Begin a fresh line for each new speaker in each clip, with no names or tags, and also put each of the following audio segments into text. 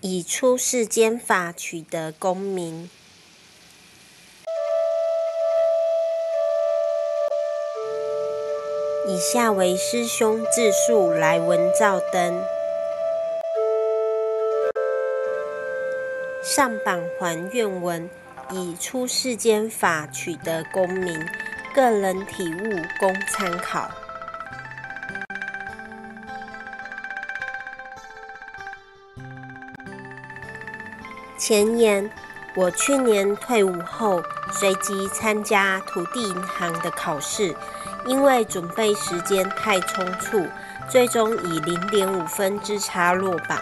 以出世间法取得功名。以下为师兄自述来文照登。上榜还愿文，以出世间法取得功名，个人体悟供参考。前言：我去年退伍后，随即参加土地银行的考试，因为准备时间太匆促，最终以零点五分之差落榜。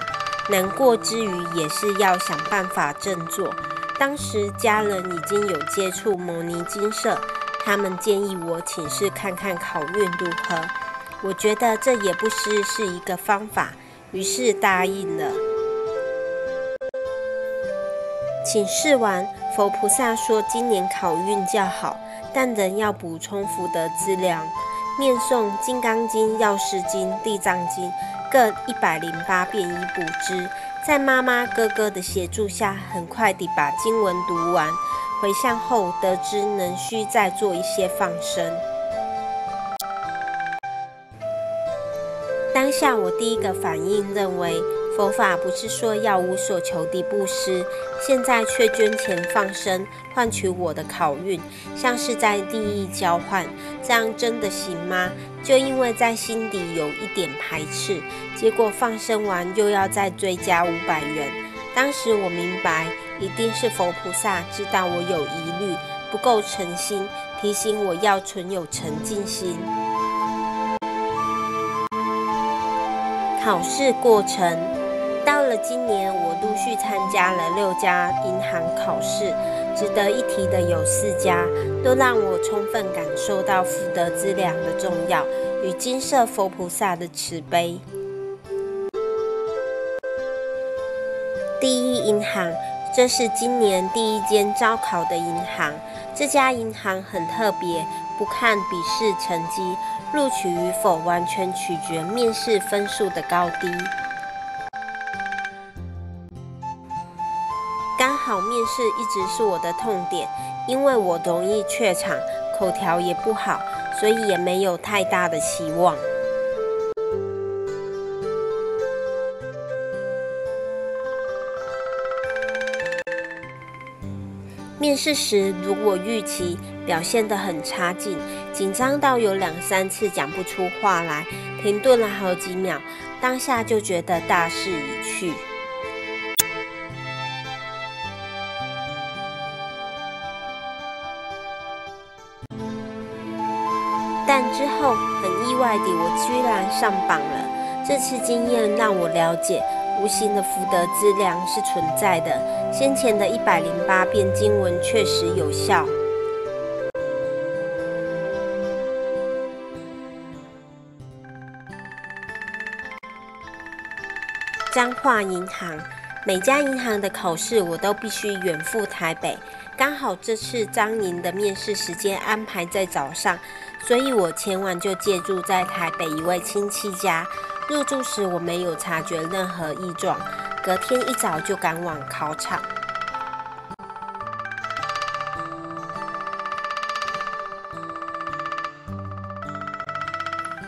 难过之余，也是要想办法振作。当时家人已经有接触摩尼金社，他们建议我请示看看考运如何。我觉得这也不失是一个方法，于是答应了。请示完，佛菩萨说今年考运较好，但仍要补充福德资粮。念诵《金刚经》《药师经》《地藏经》各一百零八遍以补之。在妈妈、哥哥的协助下，很快地把经文读完。回向后得知能需再做一些放生。当下我第一个反应认为。佛法不是说要无所求的布施，现在却捐钱放生换取我的考运，像是在利益交换，这样真的行吗？就因为在心底有一点排斥，结果放生完又要再追加五百元。当时我明白，一定是佛菩萨知道我有疑虑，不够诚心，提醒我要存有诚敬心。考试过程。今年，我陆续参加了六家银行考试，值得一提的有四家，都让我充分感受到福德资粮的重要与金色佛菩萨的慈悲。第一银行，这是今年第一间招考的银行，这家银行很特别，不看笔试成绩，录取与否完全取决面试分数的高低。刚好面试一直是我的痛点，因为我容易怯场，口条也不好，所以也没有太大的期望。面试时如果预期表现得很差劲，紧张到有两三次讲不出话来，停顿了好几秒，当下就觉得大势已去。很意外地，我居然上榜了。这次经验让我了解，无形的福德资粮是存在的。先前的一百零八遍经文确实有效。彰化银行，每家银行的考试我都必须远赴台北。刚好这次彰银的面试时间安排在早上，所以我前晚就借住在台北一位亲戚家。入住时我没有察觉任何异状，隔天一早就赶往考场。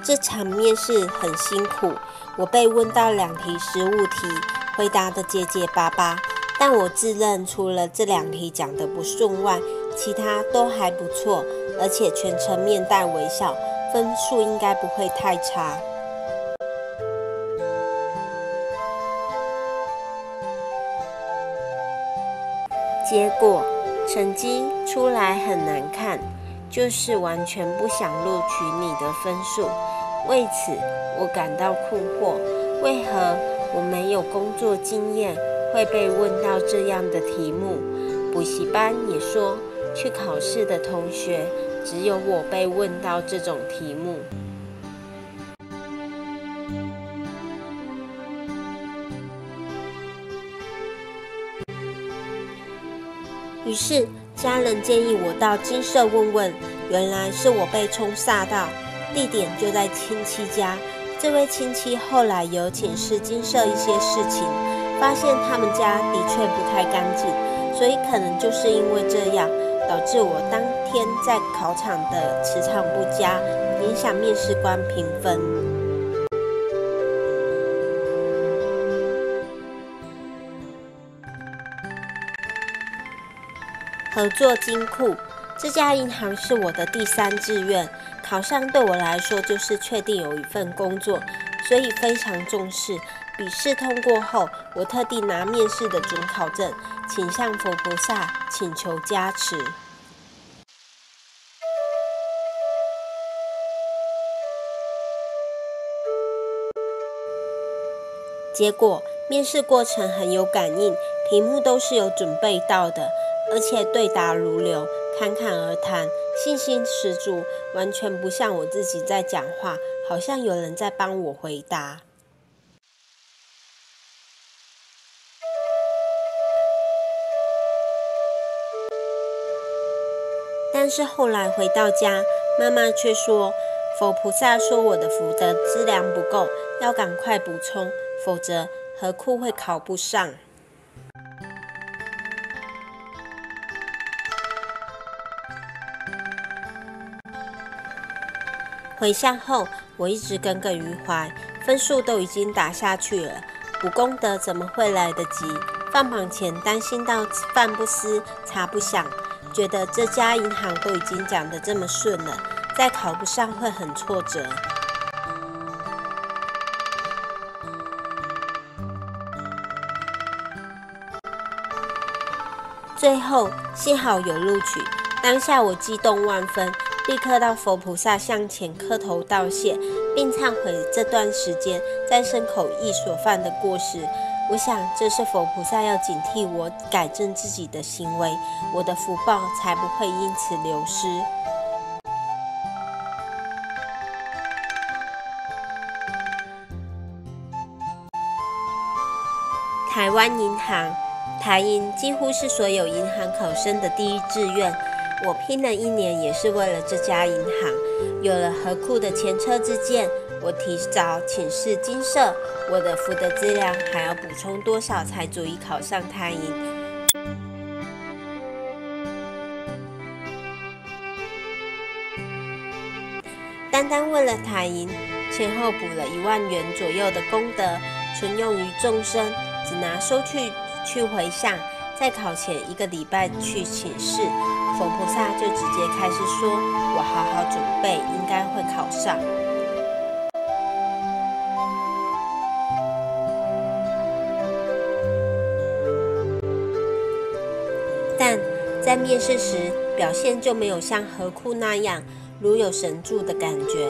这场面试很辛苦，我被问到两题实务题，回答得结结巴巴。但我自认除了这两题讲得不顺外，其他都还不错，而且全程面带微笑，分数应该不会太差。结果成绩出来很难看，就是完全不想录取你的分数。为此我感到困惑，为何我没有工作经验？会被问到这样的题目，补习班也说去考试的同学只有我被问到这种题目。于是家人建议我到金舍问问，原来是我被冲煞到，地点就在亲戚家。这位亲戚后来有请示金舍一些事情。发现他们家的确不太干净，所以可能就是因为这样，导致我当天在考场的磁场不佳，影响面试官评分。合作金库，这家银行是我的第三志愿，考上对我来说就是确定有一份工作，所以非常重视。笔试通过后，我特地拿面试的准考证，请向佛菩萨请求加持。结果面试过程很有感应，题目都是有准备到的，而且对答如流，侃侃而谈，信心十足，完全不像我自己在讲话，好像有人在帮我回答。但是后来回到家，妈妈却说，佛菩萨说我的福德资粮不够，要赶快补充，否则何库会考不上。回向后，我一直耿耿于怀，分数都已经打下去了，补功德怎么会来得及？放榜前担心到饭不思，茶不想。觉得这家银行都已经讲得这么顺了，再考不上会很挫折。最后幸好有录取，当下我激动万分，立刻到佛菩萨向前磕头道谢，并忏悔这段时间在牲口意所犯的过失。我想，这是佛菩萨要警惕我改正自己的行为，我的福报才不会因此流失。台湾银行，台银几乎是所有银行考生的第一志愿。我拼了一年，也是为了这家银行。有了何库的前车之鉴，我提早请示金舍。我的福德资料还要补充多少才足以考上台银？单单为了台银，前后补了一万元左右的功德，存用于众生，只拿收据去回向。在考前一个礼拜去请示，佛菩萨就直接开始说：“我好好准备，应该会考上。”但在面试时，表现就没有像何库那样如有神助的感觉。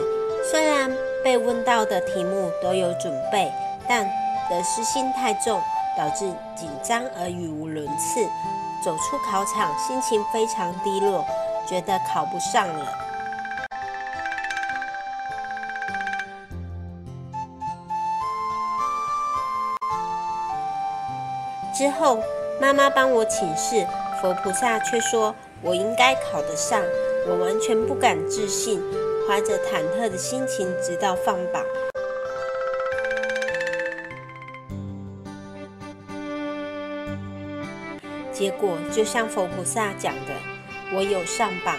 虽然被问到的题目都有准备，但得失心太重，导致紧张而语无伦次。走出考场，心情非常低落，觉得考不上了。之后，妈妈帮我请示。佛菩萨却说：“我应该考得上。”我完全不敢置信，怀着忐忑的心情，直到放榜。结果就像佛菩萨讲的，我有上榜，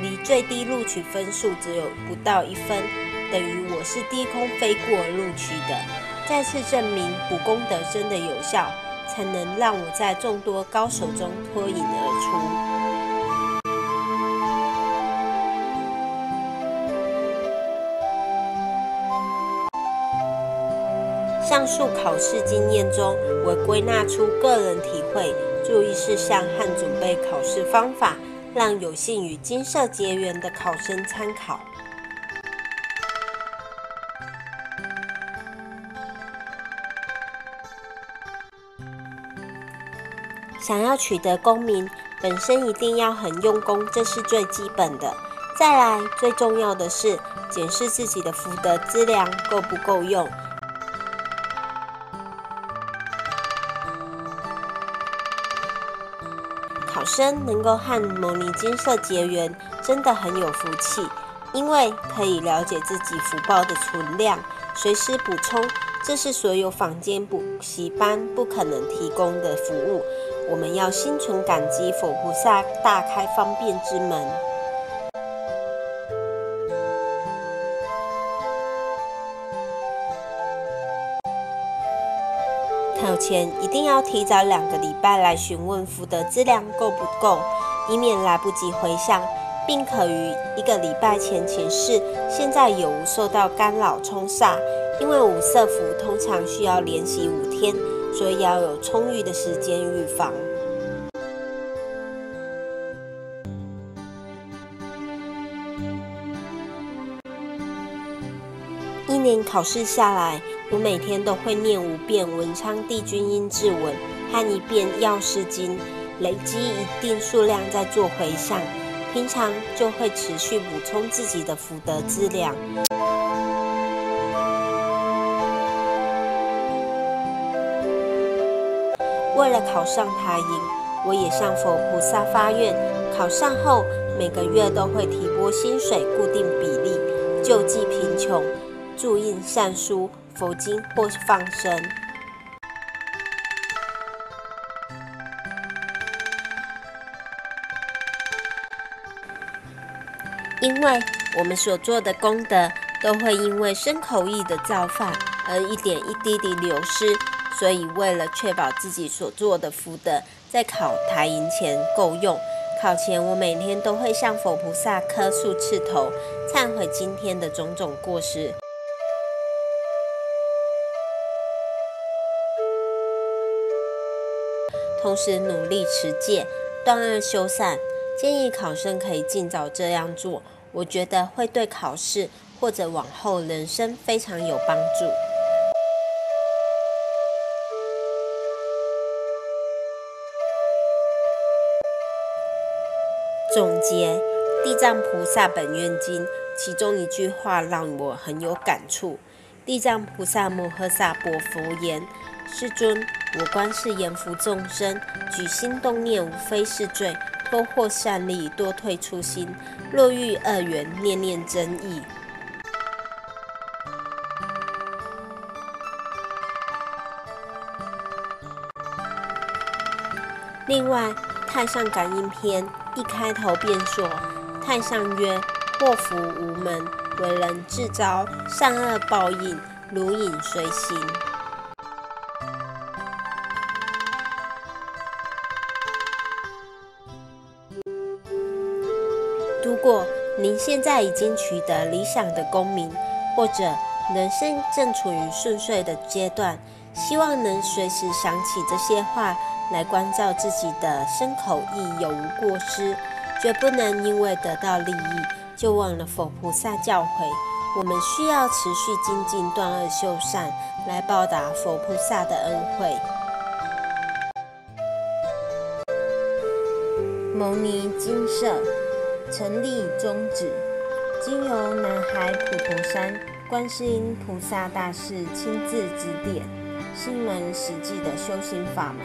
离最低录取分数只有不到一分，等于我是低空飞过录取的，再次证明补功德真的有效。才能让我在众多高手中脱颖而出。上述考试经验中，我归纳出个人体会、注意事项和准备考试方法，让有幸与金色结缘的考生参考。想要取得功名，本身一定要很用功，这是最基本的。再来，最重要的是检视自己的福德资粮够不够用。考生能够和牟尼金色结缘，真的很有福气，因为可以了解自己福报的存量，随时补充，这是所有坊间补习班不可能提供的服务。我们要心存感激，佛菩萨大开方便之门。考前一定要提早两个礼拜来询问福德资量够不够，以免来不及回向，并可于一个礼拜前请示现在有无受到干扰冲煞。因为五色符通常需要练习五天，所以要有充裕的时间预防。一年考试下来，我每天都会念五遍文昌帝君阴志文和一遍药师经，累积一定数量再做回向，平常就会持续补充自己的福德资粮。为了考上台银，我也向佛菩萨发愿，考上后每个月都会提拨薪水固定比例，救济贫穷。注印善书、佛经或是放生，因为我们所做的功德都会因为身口意的造化而一点一滴地流失，所以为了确保自己所做的福德在考台银前够用，考前我每天都会向佛菩萨磕数次头，忏悔今天的种种过失。同时努力持戒，断恶修善。建议考生可以尽早这样做，我觉得会对考试或者往后人生非常有帮助。总结《地藏菩萨本愿经》其中一句话让我很有感触：地藏菩萨摩诃萨佛言，世尊。我观世言福众生，举心动念无非是罪，多获善利，多退初心。若遇恶缘，念念增益。另外，《太上感应篇》一开头便说：“太上曰：祸福无门，为人自招，善恶报应，如影随形。”如果您现在已经取得理想的功名，或者人生正处于顺遂的阶段，希望能随时想起这些话来关照自己的身口意有无过失，绝不能因为得到利益就忘了佛菩萨教诲。我们需要持续精进断恶修善，来报答佛菩萨的恩惠。蒙尼精舍。成立宗旨，经由南海普陀山观世音菩萨大士亲自指点，是一门实际的修行法门，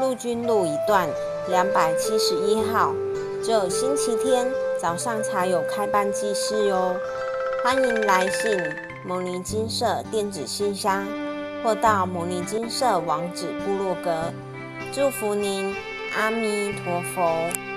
陆军路一段两百七十一号。只有星期天早上才有开班济世哟。欢迎来信蒙尼金色电子信箱，或到蒙尼金色网址部落格。祝福您，阿弥陀佛。